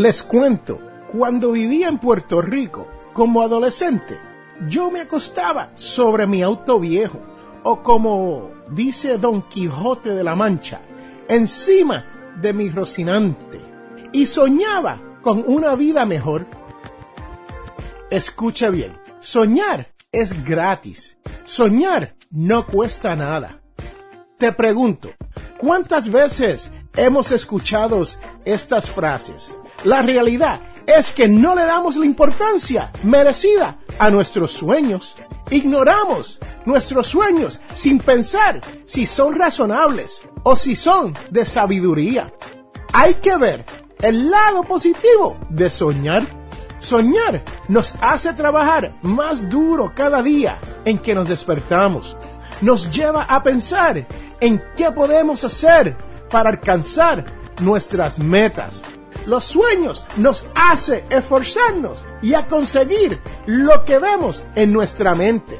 Les cuento, cuando vivía en Puerto Rico como adolescente, yo me acostaba sobre mi auto viejo, o como dice Don Quijote de la Mancha, encima de mi Rocinante, y soñaba con una vida mejor. Escucha bien, soñar es gratis. Soñar no cuesta nada. Te pregunto, ¿cuántas veces hemos escuchado estas frases? La realidad es que no le damos la importancia merecida a nuestros sueños. Ignoramos nuestros sueños sin pensar si son razonables o si son de sabiduría. Hay que ver el lado positivo de soñar. Soñar nos hace trabajar más duro cada día en que nos despertamos. Nos lleva a pensar en qué podemos hacer para alcanzar nuestras metas. Los sueños nos hace esforzarnos y a conseguir lo que vemos en nuestra mente.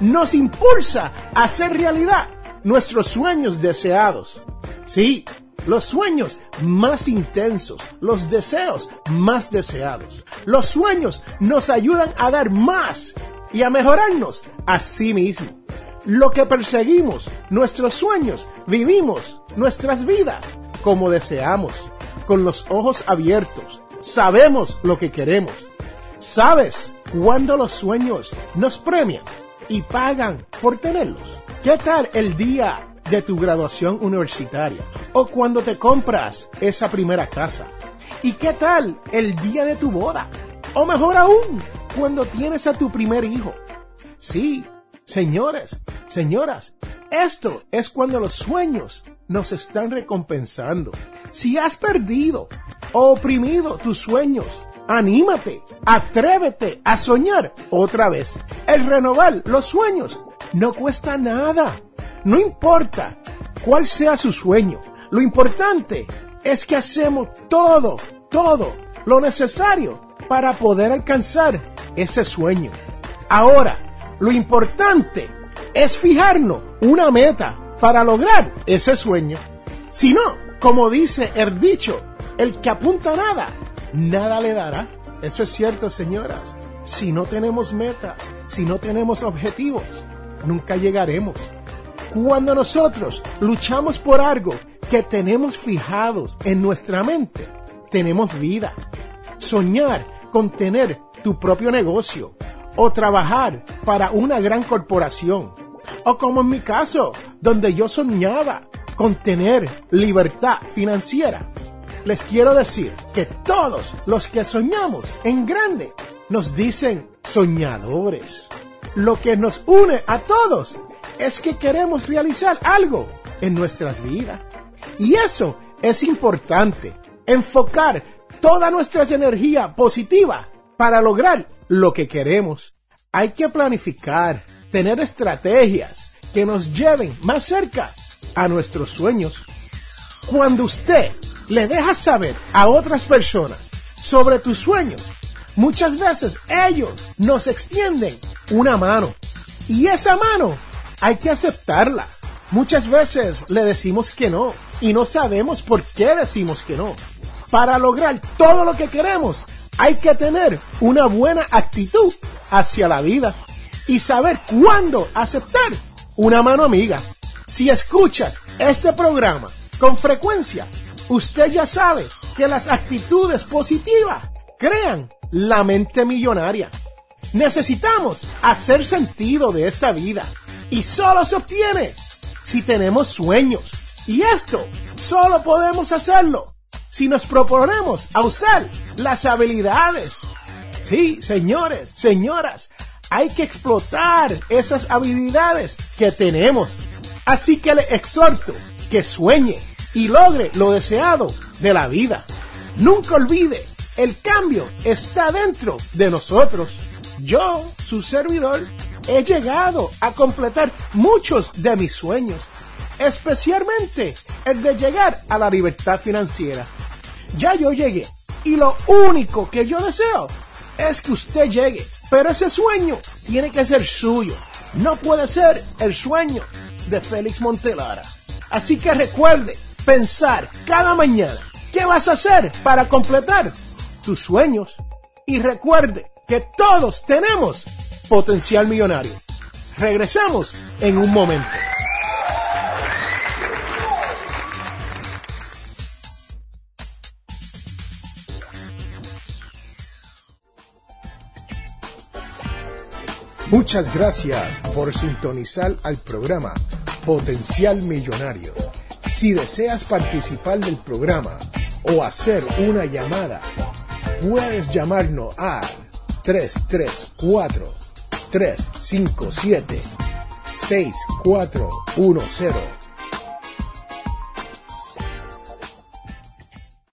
Nos impulsa a hacer realidad nuestros sueños deseados. Sí, los sueños más intensos, los deseos más deseados. Los sueños nos ayudan a dar más y a mejorarnos a sí mismos. Lo que perseguimos, nuestros sueños, vivimos nuestras vidas como deseamos, con los ojos abiertos. Sabemos lo que queremos. ¿Sabes cuándo los sueños nos premian y pagan por tenerlos? ¿Qué tal el día de tu graduación universitaria o cuando te compras esa primera casa? ¿Y qué tal el día de tu boda? O mejor aún, cuando tienes a tu primer hijo. Sí, señores, señoras, esto es cuando los sueños nos están recompensando. Si has perdido o oprimido tus sueños, anímate, atrévete a soñar otra vez. El renovar los sueños no cuesta nada. No importa cuál sea su sueño. Lo importante es que hacemos todo, todo lo necesario para poder alcanzar ese sueño. Ahora, lo importante es fijarnos una meta para lograr ese sueño. Si no, como dice el dicho, el que apunta nada, nada le dará. Eso es cierto, señoras. Si no tenemos metas, si no tenemos objetivos, nunca llegaremos. Cuando nosotros luchamos por algo que tenemos fijados en nuestra mente, tenemos vida. Soñar con tener tu propio negocio o trabajar para una gran corporación. O como en mi caso, donde yo soñaba con tener libertad financiera. Les quiero decir que todos los que soñamos en grande nos dicen soñadores. Lo que nos une a todos es que queremos realizar algo en nuestras vidas. Y eso es importante, enfocar toda nuestra energía positiva para lograr lo que queremos. Hay que planificar, tener estrategias que nos lleven más cerca a nuestros sueños. Cuando usted le deja saber a otras personas sobre tus sueños, muchas veces ellos nos extienden una mano. Y esa mano hay que aceptarla. Muchas veces le decimos que no y no sabemos por qué decimos que no. Para lograr todo lo que queremos hay que tener una buena actitud hacia la vida y saber cuándo aceptar una mano amiga. Si escuchas este programa con frecuencia, usted ya sabe que las actitudes positivas crean la mente millonaria. Necesitamos hacer sentido de esta vida y solo se obtiene si tenemos sueños. Y esto solo podemos hacerlo si nos proponemos a usar las habilidades. Sí, señores, señoras, hay que explotar esas habilidades que tenemos. Así que le exhorto que sueñe y logre lo deseado de la vida. Nunca olvide, el cambio está dentro de nosotros. Yo, su servidor, he llegado a completar muchos de mis sueños, especialmente el de llegar a la libertad financiera. Ya yo llegué y lo único que yo deseo es que usted llegue, pero ese sueño tiene que ser suyo, no puede ser el sueño de Félix Montelara. Así que recuerde pensar cada mañana qué vas a hacer para completar tus sueños y recuerde que todos tenemos potencial millonario. Regresamos en un momento. Muchas gracias por sintonizar al programa Potencial Millonario. Si deseas participar del programa o hacer una llamada, puedes llamarnos a 334 357 6410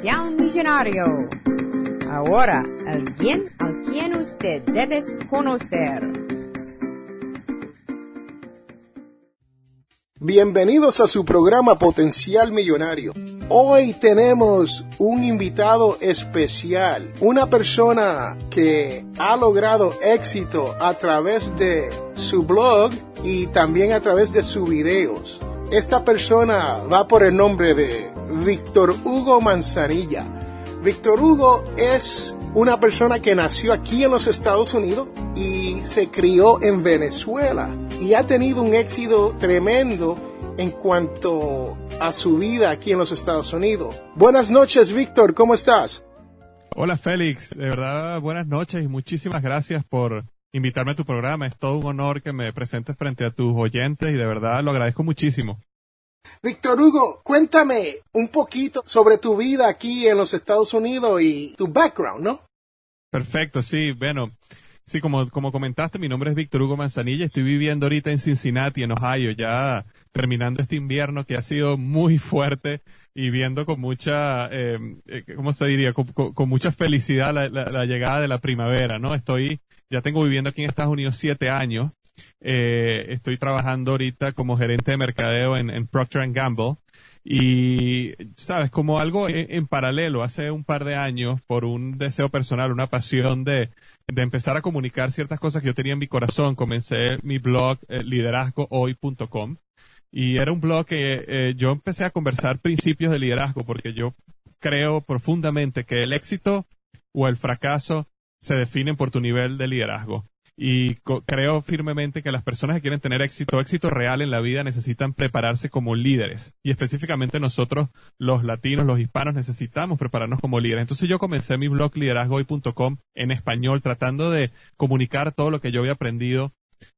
Potencial Millonario. Ahora, alguien al quien usted debe conocer. Bienvenidos a su programa Potencial Millonario. Hoy tenemos un invitado especial, una persona que ha logrado éxito a través de su blog y también a través de sus videos. Esta persona va por el nombre de Víctor Hugo Manzanilla. Víctor Hugo es una persona que nació aquí en los Estados Unidos y se crió en Venezuela y ha tenido un éxito tremendo en cuanto a su vida aquí en los Estados Unidos. Buenas noches, Víctor, ¿cómo estás? Hola, Félix. De verdad, buenas noches y muchísimas gracias por invitarme a tu programa. Es todo un honor que me presentes frente a tus oyentes y de verdad lo agradezco muchísimo. Víctor Hugo, cuéntame un poquito sobre tu vida aquí en los Estados Unidos y tu background, ¿no? Perfecto, sí, bueno. Sí, como, como comentaste, mi nombre es Víctor Hugo Manzanilla. Estoy viviendo ahorita en Cincinnati, en Ohio, ya terminando este invierno que ha sido muy fuerte y viendo con mucha, eh, eh ¿cómo se diría? Con, con, con mucha felicidad la, la, la, llegada de la primavera, ¿no? Estoy, ya tengo viviendo aquí en Estados Unidos siete años. Eh, estoy trabajando ahorita como gerente de mercadeo en, en Procter Gamble. Y, sabes, como algo en, paralelo, hace un par de años, por un deseo personal, una pasión de, de empezar a comunicar ciertas cosas que yo tenía en mi corazón, comencé mi blog eh, liderazgohoy.com y era un blog que eh, yo empecé a conversar principios de liderazgo porque yo creo profundamente que el éxito o el fracaso se definen por tu nivel de liderazgo y creo firmemente que las personas que quieren tener éxito, éxito real en la vida, necesitan prepararse como líderes. Y específicamente nosotros, los latinos, los hispanos, necesitamos prepararnos como líderes. Entonces yo comencé mi blog liderazgohoy.com en español, tratando de comunicar todo lo que yo había aprendido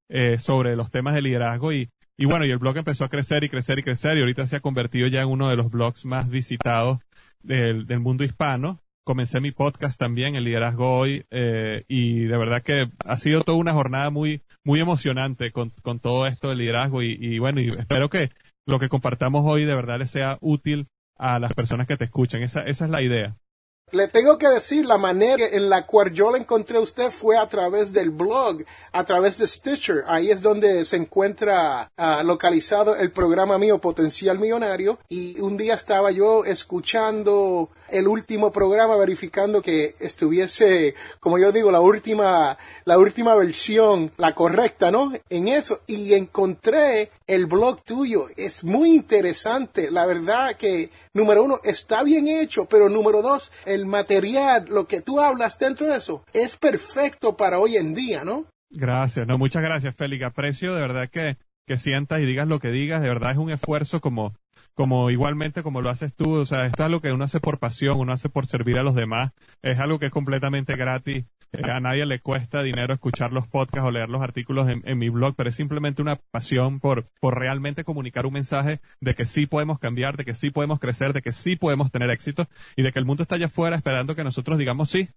eh, sobre los temas de liderazgo y, y bueno, y el blog empezó a crecer y crecer y crecer y ahorita se ha convertido ya en uno de los blogs más visitados del, del mundo hispano comencé mi podcast también, el liderazgo hoy, eh, y de verdad que ha sido toda una jornada muy, muy emocionante con, con todo esto del liderazgo y, y, bueno, y espero que lo que compartamos hoy de verdad les sea útil a las personas que te escuchan. Esa, esa es la idea. Le tengo que decir, la manera en la cual yo la encontré a usted fue a través del blog, a través de Stitcher. Ahí es donde se encuentra uh, localizado el programa mío Potencial Millonario. Y un día estaba yo escuchando el último programa verificando que estuviese, como yo digo, la última, la última versión, la correcta, ¿no? En eso. Y encontré el blog tuyo. Es muy interesante. La verdad que, número uno, está bien hecho, pero número dos, material, lo que tú hablas dentro de eso, es perfecto para hoy en día, ¿no? Gracias, no, muchas gracias, Félix. Aprecio de verdad que, que sientas y digas lo que digas. De verdad es un esfuerzo como, como igualmente como lo haces tú, o sea, esto es algo que uno hace por pasión, uno hace por servir a los demás, es algo que es completamente gratis, eh, a nadie le cuesta dinero escuchar los podcasts o leer los artículos en, en, mi blog, pero es simplemente una pasión por, por realmente comunicar un mensaje de que sí podemos cambiar, de que sí podemos crecer, de que sí podemos tener éxito y de que el mundo está allá afuera esperando que nosotros digamos sí,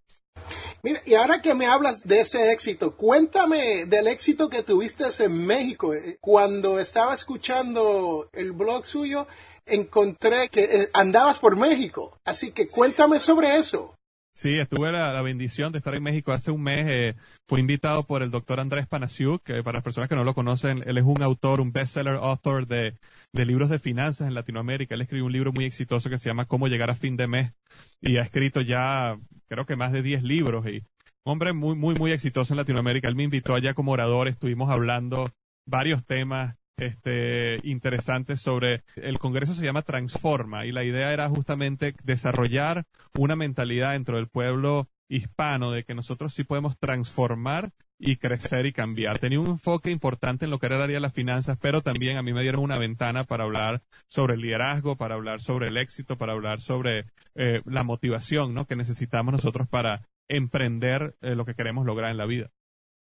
Mira, y ahora que me hablas de ese éxito, cuéntame del éxito que tuviste en México. Cuando estaba escuchando el blog suyo, encontré que andabas por México. Así que cuéntame sobre eso. Sí, estuve la, bendición de estar en México hace un mes. Eh, fui invitado por el doctor Andrés Panasiuk, que para las personas que no lo conocen, él es un autor, un bestseller author de, de libros de finanzas en Latinoamérica. Él escribió un libro muy exitoso que se llama Cómo llegar a fin de mes y ha escrito ya, creo que más de 10 libros y un hombre muy, muy, muy exitoso en Latinoamérica. Él me invitó allá como orador, estuvimos hablando varios temas este, interesantes sobre el Congreso se llama Transforma y la idea era justamente desarrollar una mentalidad dentro del pueblo hispano de que nosotros sí podemos transformar y crecer y cambiar. Tenía un enfoque importante en lo que era el área de las finanzas, pero también a mí me dieron una ventana para hablar sobre el liderazgo, para hablar sobre el éxito, para hablar sobre eh, la motivación ¿no? que necesitamos nosotros para emprender eh, lo que queremos lograr en la vida.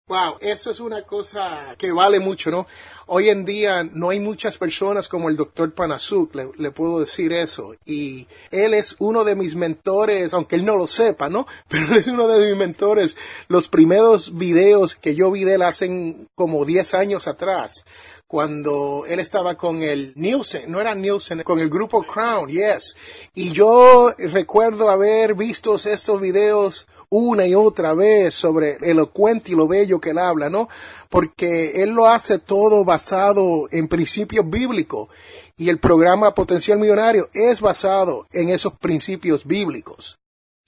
Wow, eso es una cosa que vale mucho, ¿no? Hoy en día no hay muchas personas como el doctor Panasuk, le, puedo decir eso. Y él es uno de mis mentores, aunque él no lo sepa, ¿no? Pero él es uno de mis mentores. Los primeros videos que yo vi de él hace como 10 años atrás, cuando él estaba con el Nielsen, no era Nielsen, con el grupo Crown, yes. Y yo recuerdo haber visto estos videos una y otra vez sobre elocuente y lo bello que él habla, ¿no? Porque él lo hace todo basado en principios bíblicos y el programa Potencial Millonario es basado en esos principios bíblicos.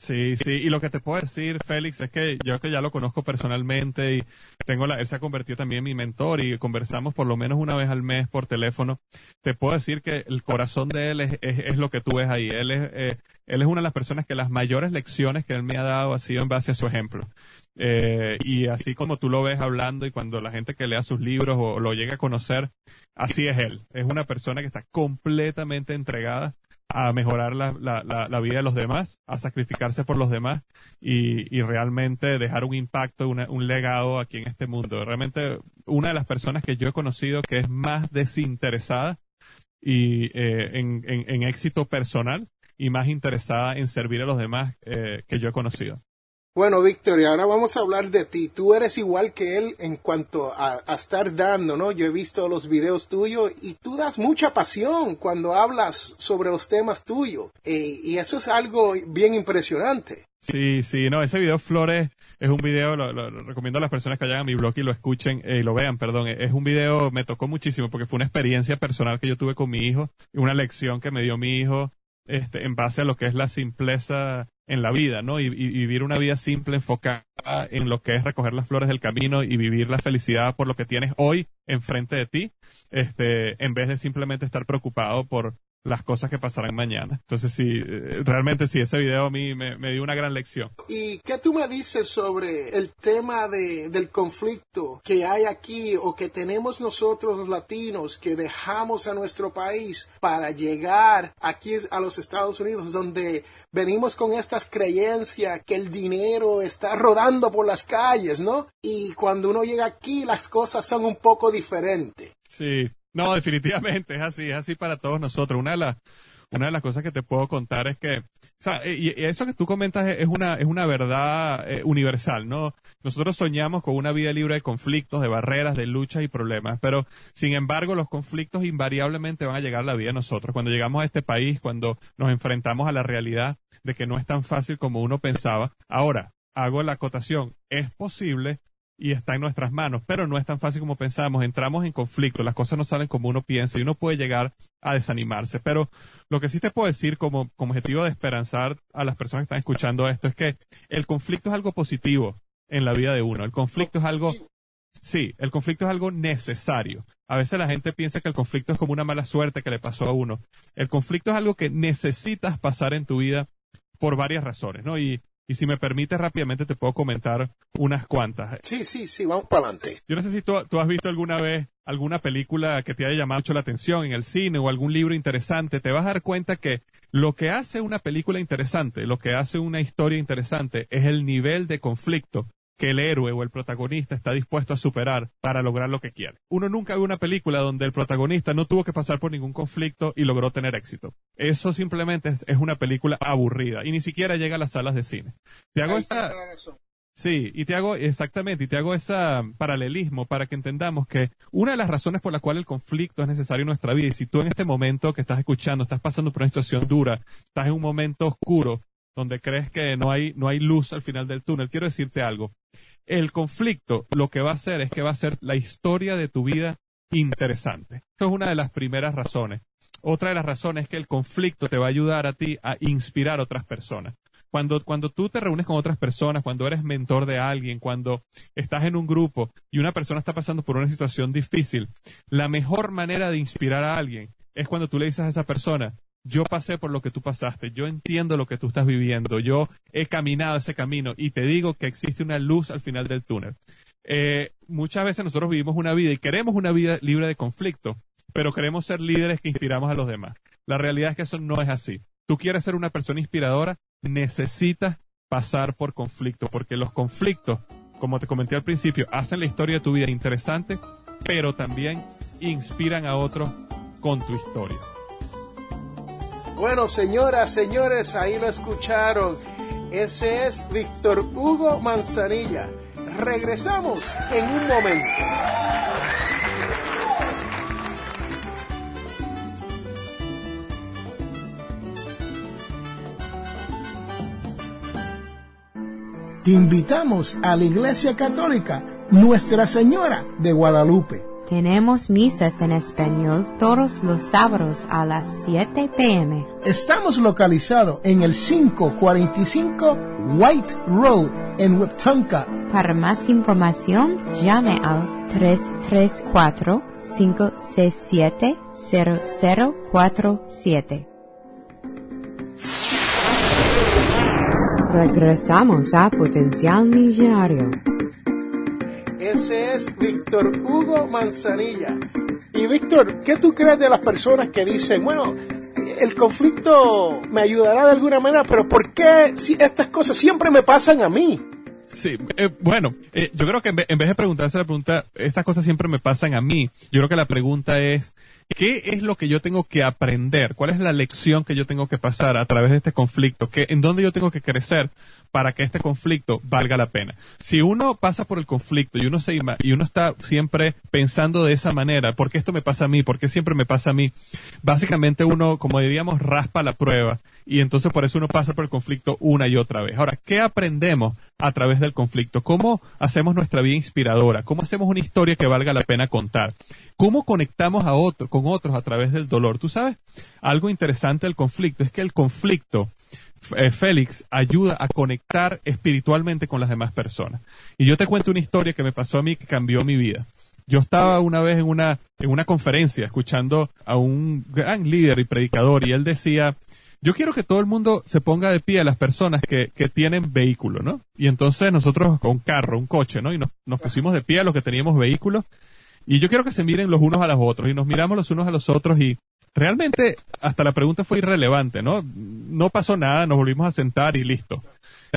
Sí, sí, y lo que te puedo decir, Félix, es que yo que ya lo conozco personalmente y tengo la, él se ha convertido también en mi mentor y conversamos por lo menos una vez al mes por teléfono. Te puedo decir que el corazón de él es, es, es lo que tú ves ahí. Él es, eh, él es una de las personas que las mayores lecciones que él me ha dado ha sido en base a su ejemplo. Eh, y así como tú lo ves hablando y cuando la gente que lea sus libros o lo llega a conocer, así es él. Es una persona que está completamente entregada a mejorar la, la, la, vida de los demás, a sacrificarse por los demás y, y realmente dejar un impacto, una, un legado aquí en este mundo. Realmente una de las personas que yo he conocido que es más desinteresada y eh, en, en, en, éxito personal y más interesada en servir a los demás eh, que yo he conocido. Bueno, Víctor, y ahora vamos a hablar de ti. Tú eres igual que él en cuanto a, estar dando, ¿no? Yo he visto los videos tuyos y tú das mucha pasión cuando hablas sobre los temas tuyos. Eh, y eso es algo bien impresionante. Sí, sí, no, ese video Flores es un video, lo, recomiendo a las personas que vayan a mi blog y lo escuchen eh, y lo vean, perdón. Es un video, me tocó muchísimo porque fue una experiencia personal que yo tuve con mi hijo, una lección que me dio mi hijo este, en base a lo que es la simpleza en la vida, ¿no? Y, vivir una vida simple, enfocada en lo que es recoger las flores del camino y vivir la felicidad por lo que tienes hoy enfrente de ti, este, en vez de simplemente estar preocupado por las cosas que pasarán mañana. Entonces sí, eh, realmente sí, ese video a mí me, me, dio una gran lección. ¿Y qué tú me dices sobre el tema de, del conflicto que hay aquí o que tenemos nosotros los latinos que dejamos a nuestro país para llegar aquí a los Estados Unidos donde venimos con estas creencias que el dinero está rodando por las calles, ¿no? Y cuando uno llega aquí las cosas son un poco diferentes. Sí, no, definitivamente es así, es así para todos nosotros. Una de las una de las cosas que te puedo contar es que, o sea, y, eso que tú comentas es una, es una verdad eh, universal, ¿no? Nosotros soñamos con una vida libre de conflictos, de barreras, de luchas y problemas, pero sin embargo los conflictos invariablemente van a llegar a la vida de nosotros. Cuando llegamos a este país, cuando nos enfrentamos a la realidad de que no es tan fácil como uno pensaba. Ahora, hago la acotación, es posible y está en nuestras manos, pero no es tan fácil como pensamos. Entramos en conflicto, las cosas no salen como uno piensa y uno puede llegar a desanimarse. Pero lo que sí te puedo decir como, como objetivo de esperanzar a las personas que están escuchando esto es que el conflicto es algo positivo en la vida de uno. El conflicto es algo, sí, el conflicto es algo necesario. A veces la gente piensa que el conflicto es como una mala suerte que le pasó a uno. El conflicto es algo que necesitas pasar en tu vida por varias razones, ¿no? Y y si me permite rápidamente te puedo comentar unas cuantas. Sí, sí, sí, vamos para adelante. Yo no sé si tú, has visto alguna vez alguna película que te haya llamado mucho la atención en el cine o algún libro interesante, te vas a dar cuenta que lo que hace una película interesante, lo que hace una historia interesante es el nivel de conflicto que el héroe o el protagonista está dispuesto a superar para lograr lo que quiere. Uno nunca ve una película donde el protagonista no tuvo que pasar por ningún conflicto y logró tener éxito. Eso simplemente es, una película aburrida y ni siquiera llega a las salas de cine. Te hago esa... Sí, y te hago exactamente, y te hago ese paralelismo para que entendamos que una de las razones por la cual el conflicto es necesario en nuestra vida, y si tú en este momento que estás escuchando estás pasando por una situación dura, estás en un momento oscuro, donde crees que no hay, no hay luz al final del túnel, quiero decirte algo. El conflicto lo que va a hacer es que va a ser la historia de tu vida interesante. Esto es una de las primeras razones. Otra de las razones es que el conflicto te va a ayudar a ti a inspirar a otras personas. Cuando, cuando tú te reúnes con otras personas, cuando eres mentor de alguien, cuando estás en un grupo y una persona está pasando por una situación difícil, la mejor manera de inspirar a alguien es cuando tú le dices a esa persona, yo pasé por lo que tú pasaste, yo entiendo lo que tú estás viviendo, yo he caminado ese camino y te digo que existe una luz al final del túnel. Eh, muchas veces nosotros vivimos una vida y queremos una vida libre de conflicto, pero queremos ser líderes que inspiramos a los demás. La realidad es que eso no es así. Tú quieres ser una persona inspiradora, necesitas pasar por conflicto, porque los conflictos, como te comenté al principio, hacen la historia de tu vida interesante, pero también inspiran a otros con tu historia. Bueno, señoras, señores, ahí lo escucharon. Ese es Víctor Hugo Manzanilla. Regresamos en un momento. Te invitamos a la Iglesia Católica Nuestra Señora de Guadalupe tenemos misas en español todos los sábados a las 7 pm. Estamos localizados en el 545 White Road en Wiptonka. Para más información, llame al 334-567-0047. Regresamos a Potencial Millonario. Ese es Víctor Hugo Manzanilla. Y Víctor, ¿qué tú crees de las personas que dicen, bueno, el conflicto me ayudará de alguna manera, pero ¿por qué si estas cosas siempre me pasan a mí? Sí, eh, bueno, eh, yo creo que en vez, de preguntarse la pregunta, estas cosas siempre me pasan a mí, yo creo que la pregunta es, ¿qué es lo que yo tengo que aprender? ¿Cuál es la lección que yo tengo que pasar a través de este conflicto? ¿Qué, ¿En dónde yo tengo que crecer para que este conflicto valga la pena. Si uno pasa por el conflicto y uno se y uno está siempre pensando de esa manera, ¿por qué esto me pasa a mí? ¿Por qué siempre me pasa a mí? Básicamente uno, como diríamos, raspa la prueba y entonces por eso uno pasa por el conflicto una y otra vez. Ahora, ¿qué aprendemos a través del conflicto? ¿Cómo hacemos nuestra vida inspiradora? ¿Cómo hacemos una historia que valga la pena contar? ¿Cómo conectamos a otro, con otros a través del dolor? Tú sabes, algo interesante del conflicto es que el conflicto eh, Félix ayuda a conectar espiritualmente con las demás personas. Y yo te cuento una historia que me pasó a mí que cambió mi vida. Yo estaba una vez en una, en una conferencia escuchando a un gran líder y predicador y él decía, yo quiero que todo el mundo se ponga de pie a las personas que, que tienen vehículo, ¿no? Y entonces nosotros con carro, un coche, ¿no? Y nos, nos pusimos de pie a los que teníamos vehículos. Y yo quiero que se miren los unos a los otros y nos miramos los unos a los otros y Realmente, hasta la pregunta fue irrelevante, ¿no? No pasó nada, nos volvimos a sentar y listo.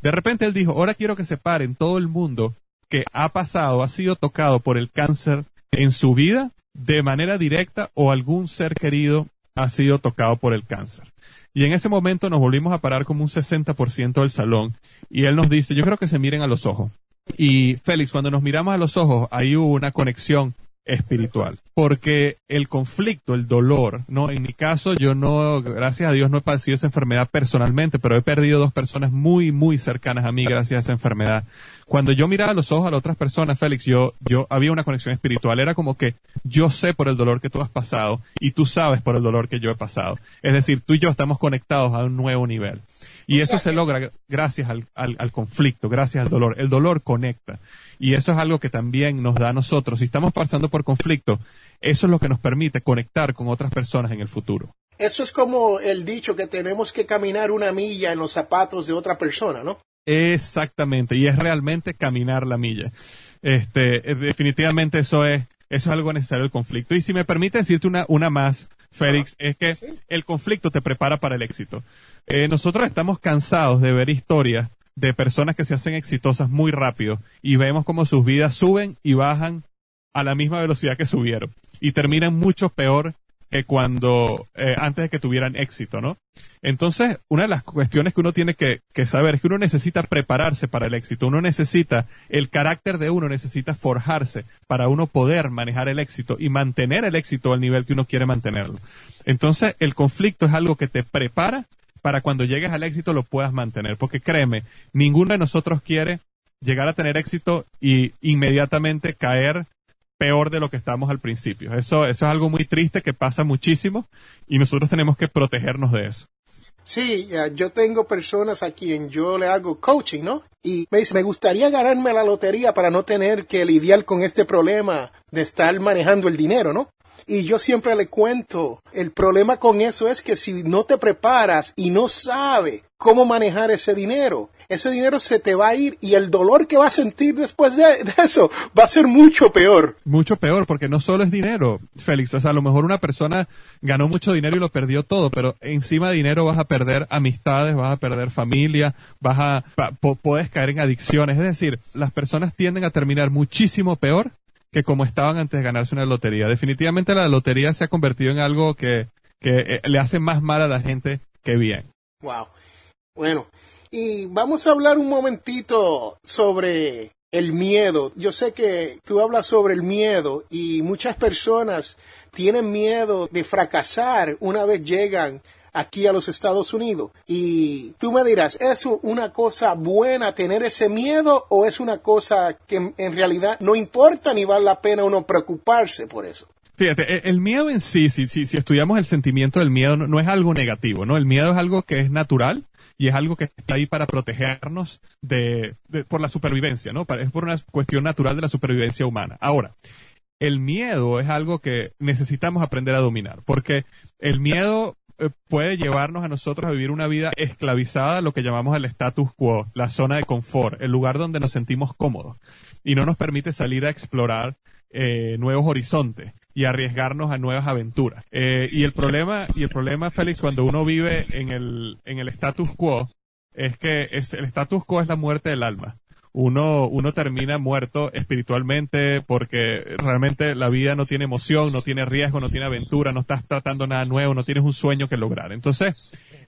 De repente él dijo, ahora quiero que se paren todo el mundo que ha pasado, ha sido tocado por el cáncer en su vida de manera directa o algún ser querido ha sido tocado por el cáncer. Y en ese momento nos volvimos a parar como un 60% del salón y él nos dice, yo creo que se miren a los ojos. Y Félix, cuando nos miramos a los ojos, ahí hubo una conexión espiritual. Porque el conflicto, el dolor, no, en mi caso yo no, gracias a Dios no he padecido esa enfermedad personalmente, pero he perdido dos personas muy, muy cercanas a mí gracias a esa enfermedad. Cuando yo miraba los ojos a las otras personas, Félix, yo, yo había una conexión espiritual. Era como que yo sé por el dolor que tú has pasado y tú sabes por el dolor que yo he pasado. Es decir, tú y yo estamos conectados a un nuevo nivel. Y eso se logra gracias al, al, al, conflicto, gracias al dolor. El dolor conecta. Y eso es algo que también nos da a nosotros. Si estamos pasando por conflicto, eso es lo que nos permite conectar con otras personas en el futuro. Eso es como el dicho que tenemos que caminar una milla en los zapatos de otra persona, ¿no? Exactamente, y es realmente caminar la milla. Este, definitivamente eso es, eso es algo necesario el conflicto. Y si me permite decirte una, una más, Félix, es que el conflicto te prepara para el éxito. Eh, nosotros estamos cansados de ver historias de personas que se hacen exitosas muy rápido y vemos como sus vidas suben y bajan a la misma velocidad que subieron y terminan mucho peor que cuando eh, antes de que tuvieran éxito, ¿no? Entonces, una de las cuestiones que uno tiene que, que, saber es que uno necesita prepararse para el éxito, uno necesita, el carácter de uno necesita forjarse para uno poder manejar el éxito y mantener el éxito al nivel que uno quiere mantenerlo. Entonces, el conflicto es algo que te prepara para cuando llegues al éxito lo puedas mantener. Porque créeme, ninguno de nosotros quiere llegar a tener éxito y inmediatamente caer peor de lo que estamos al principio. Eso, eso es algo muy triste que pasa muchísimo y nosotros tenemos que protegernos de eso. Sí, yo tengo personas a quien yo le hago coaching, ¿no? Y me dice, me gustaría ganarme la lotería para no tener que lidiar con este problema de estar manejando el dinero, ¿no? Y yo siempre le cuento, el problema con eso es que si no te preparas y no sabes cómo manejar ese dinero, ese dinero se te va a ir y el dolor que vas a sentir después de, eso va a ser mucho peor. Mucho peor, porque no solo es dinero, Félix. O sea, a lo mejor una persona ganó mucho dinero y lo perdió todo, pero encima de dinero vas a perder amistades, vas a perder familia, vas a, puedes caer en adicciones. Es decir, las personas tienden a terminar muchísimo peor que como estaban antes de ganarse una lotería. Definitivamente la lotería se ha convertido en algo que, que eh, le hace más mal a la gente que bien. Wow. Bueno, y vamos a hablar un momentito sobre el miedo. Yo sé que tú hablas sobre el miedo y muchas personas tienen miedo de fracasar una vez llegan aquí a los Estados Unidos. Y tú me dirás, ¿es una cosa buena tener ese miedo o es una cosa que en realidad no importa ni vale la pena uno preocuparse por eso? Fíjate, e, el miedo en sí, si, si, si estudiamos el sentimiento del miedo, no, es algo negativo, ¿no? El miedo es algo que es natural y es algo que está ahí para protegernos de, por la supervivencia, ¿no? Es por una cuestión natural de la supervivencia humana. Ahora, el miedo es algo que necesitamos aprender a dominar, porque el miedo eh, puede llevarnos a nosotros a vivir una vida esclavizada, lo que llamamos el status quo, la zona de confort, el lugar donde nos sentimos cómodos y no nos permite salir a explorar eh, nuevos horizontes y arriesgarnos a nuevas aventuras. Eh, y el problema, y el problema, Félix, cuando uno vive en el, en el status quo, es que es, el status quo es la muerte del alma uno, uno termina muerto espiritualmente porque realmente la vida no tiene emoción, no tiene riesgo, no tiene aventura, no estás tratando nada nuevo, no tienes un sueño que lograr. Entonces,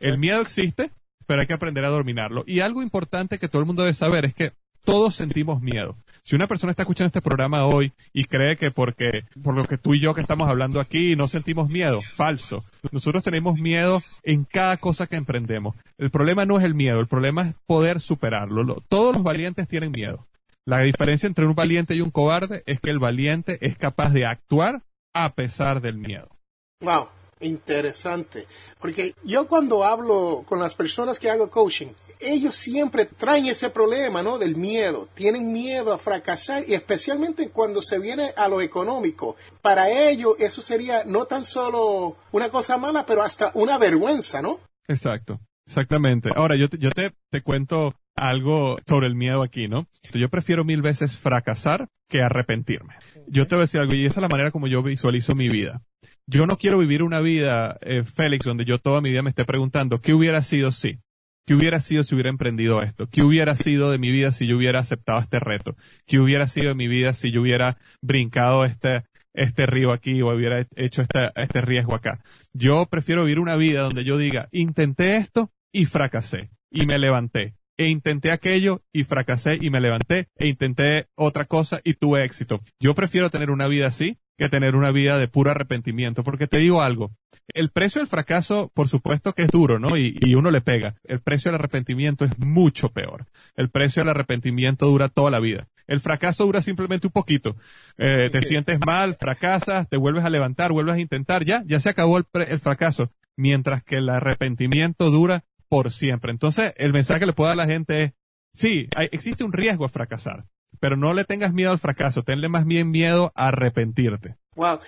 el miedo existe, pero hay que aprender a dominarlo. Y algo importante que todo el mundo debe saber es que todos sentimos miedo. Si una persona está escuchando este programa hoy y cree que porque, por lo que tú y yo que estamos hablando aquí, no sentimos miedo, falso. Nosotros tenemos miedo en cada cosa que emprendemos. El problema no es el miedo, el problema es poder superarlo. Todos los valientes tienen miedo. La diferencia entre un valiente y un cobarde es que el valiente es capaz de actuar a pesar del miedo. Wow, interesante. Porque yo cuando hablo con las personas que hago coaching, ellos siempre traen ese problema, ¿no? Del miedo. Tienen miedo a fracasar y especialmente cuando se viene a lo económico. Para ellos eso sería no tan solo una cosa mala, pero hasta una vergüenza, ¿no? Exacto. Exactamente. Ahora, yo te, yo te, te cuento algo sobre el miedo aquí, ¿no? Yo prefiero mil veces fracasar que arrepentirme. Yo te voy a decir algo, y esa es la manera como yo visualizo mi vida. Yo no quiero vivir una vida, eh, Félix, donde yo toda mi vida me esté preguntando, ¿qué hubiera sido si? ¿Qué hubiera sido si hubiera emprendido esto? ¿Qué hubiera sido de mi vida si yo hubiera aceptado este reto? ¿Qué hubiera sido de mi vida si yo hubiera brincado este, este río aquí o hubiera hecho este, este riesgo acá. Yo prefiero vivir una vida donde yo diga, intenté esto y fracasé y me levanté. E intenté aquello y fracasé y me levanté. E intenté otra cosa y tuve éxito. Yo prefiero tener una vida así que tener una vida de puro arrepentimiento. Porque te digo algo, el precio del fracaso, por supuesto que es duro, ¿no? Y, y, uno le pega. El precio del arrepentimiento es mucho peor. El precio del arrepentimiento dura toda la vida. El fracaso dura simplemente un poquito. Eh, te sientes mal, fracasas, te vuelves a levantar, vuelves a intentar, ya, ya se acabó el, el fracaso. Mientras que el arrepentimiento dura por siempre. Entonces, el mensaje que le puedo dar a la gente es, sí, hay, existe un riesgo a fracasar pero no le tengas miedo al fracaso, tenle más bien miedo a arrepentirte. Wow,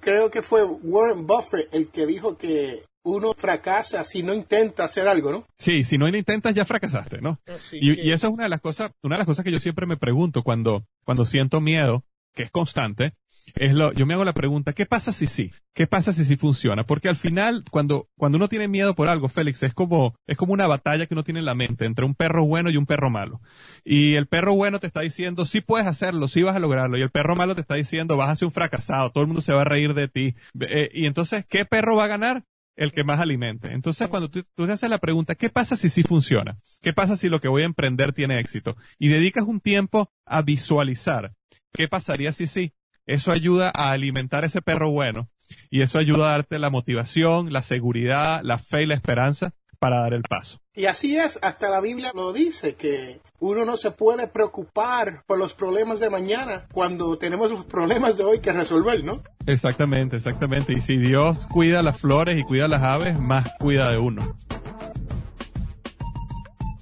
creo que fue Warren Buffett el que dijo que uno fracasa si no intenta hacer algo, ¿no? Sí, si no intentas ya fracasaste, ¿no? Y, y, esa es una de las cosas, una de las cosas que yo siempre me pregunto cuando, cuando siento miedo, que es constante, es lo, yo me hago la pregunta, ¿qué pasa si sí? ¿Qué pasa si sí funciona? Porque al final, cuando, cuando uno tiene miedo por algo, Félix, es como, es como una batalla que uno tiene en la mente entre un perro bueno y un perro malo. Y el perro bueno te está diciendo, sí puedes hacerlo, sí vas a lograrlo. Y el perro malo te está diciendo, vas a ser un fracasado, todo el mundo se va a reír de ti. Eh, y entonces, ¿qué perro va a ganar? el que más alimente. Entonces, cuando tú, tú, te haces la pregunta, ¿qué pasa si sí funciona? ¿Qué pasa si lo que voy a emprender tiene éxito? Y dedicas un tiempo a visualizar, ¿qué pasaría si sí? Eso ayuda a alimentar ese perro bueno y eso ayuda a darte la motivación, la seguridad, la fe y la esperanza para dar el paso. Y así es, hasta la Biblia lo dice, que uno no se puede preocupar por los problemas de mañana cuando tenemos los problemas de hoy que resolver, ¿no? Exactamente, exactamente. Y si Dios cuida las flores y cuida las aves, más cuida de uno.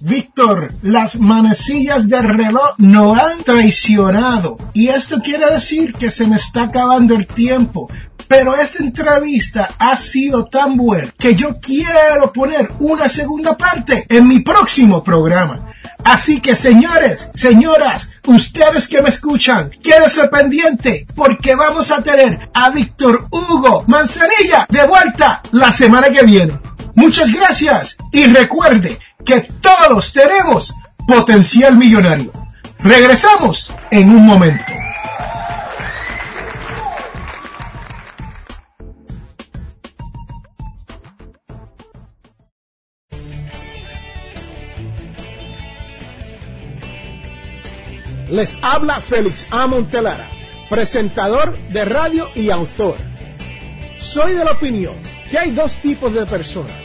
Víctor, las manecillas del reloj no han traicionado. Y esto quiere decir que se me está acabando el tiempo. Pero esta entrevista ha sido tan buena que yo quiero poner una segunda parte en mi próximo programa. Así que señores, señoras, ustedes que me escuchan, quédense pendiente porque vamos a tener a Víctor Hugo Manzanilla de vuelta la semana que viene. Muchas gracias y recuerde que todos tenemos potencial millonario. Regresamos en un momento. Les habla Félix A. Montelara, presentador de radio y autor. Soy de la opinión que hay dos tipos de personas,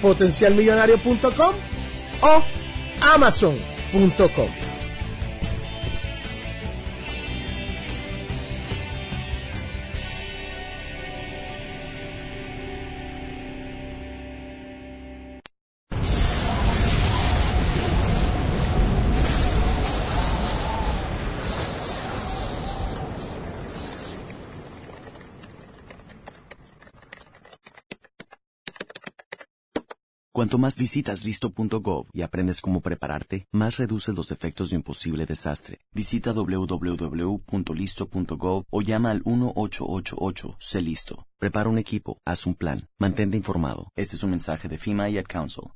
potencialmillonario.com o amazon.com. Cuanto más visitas listo.gov y aprendes cómo prepararte, más reduces los efectos de un posible desastre. Visita www.listo.gov o llama al 1888 Sé listo. Prepara un equipo, haz un plan, mantente informado. Este es un mensaje de FEMA y Ad Council.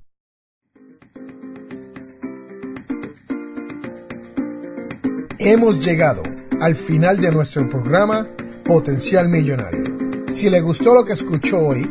Hemos llegado al final de nuestro programa Potencial Millonario. Si le gustó lo que escuchó hoy,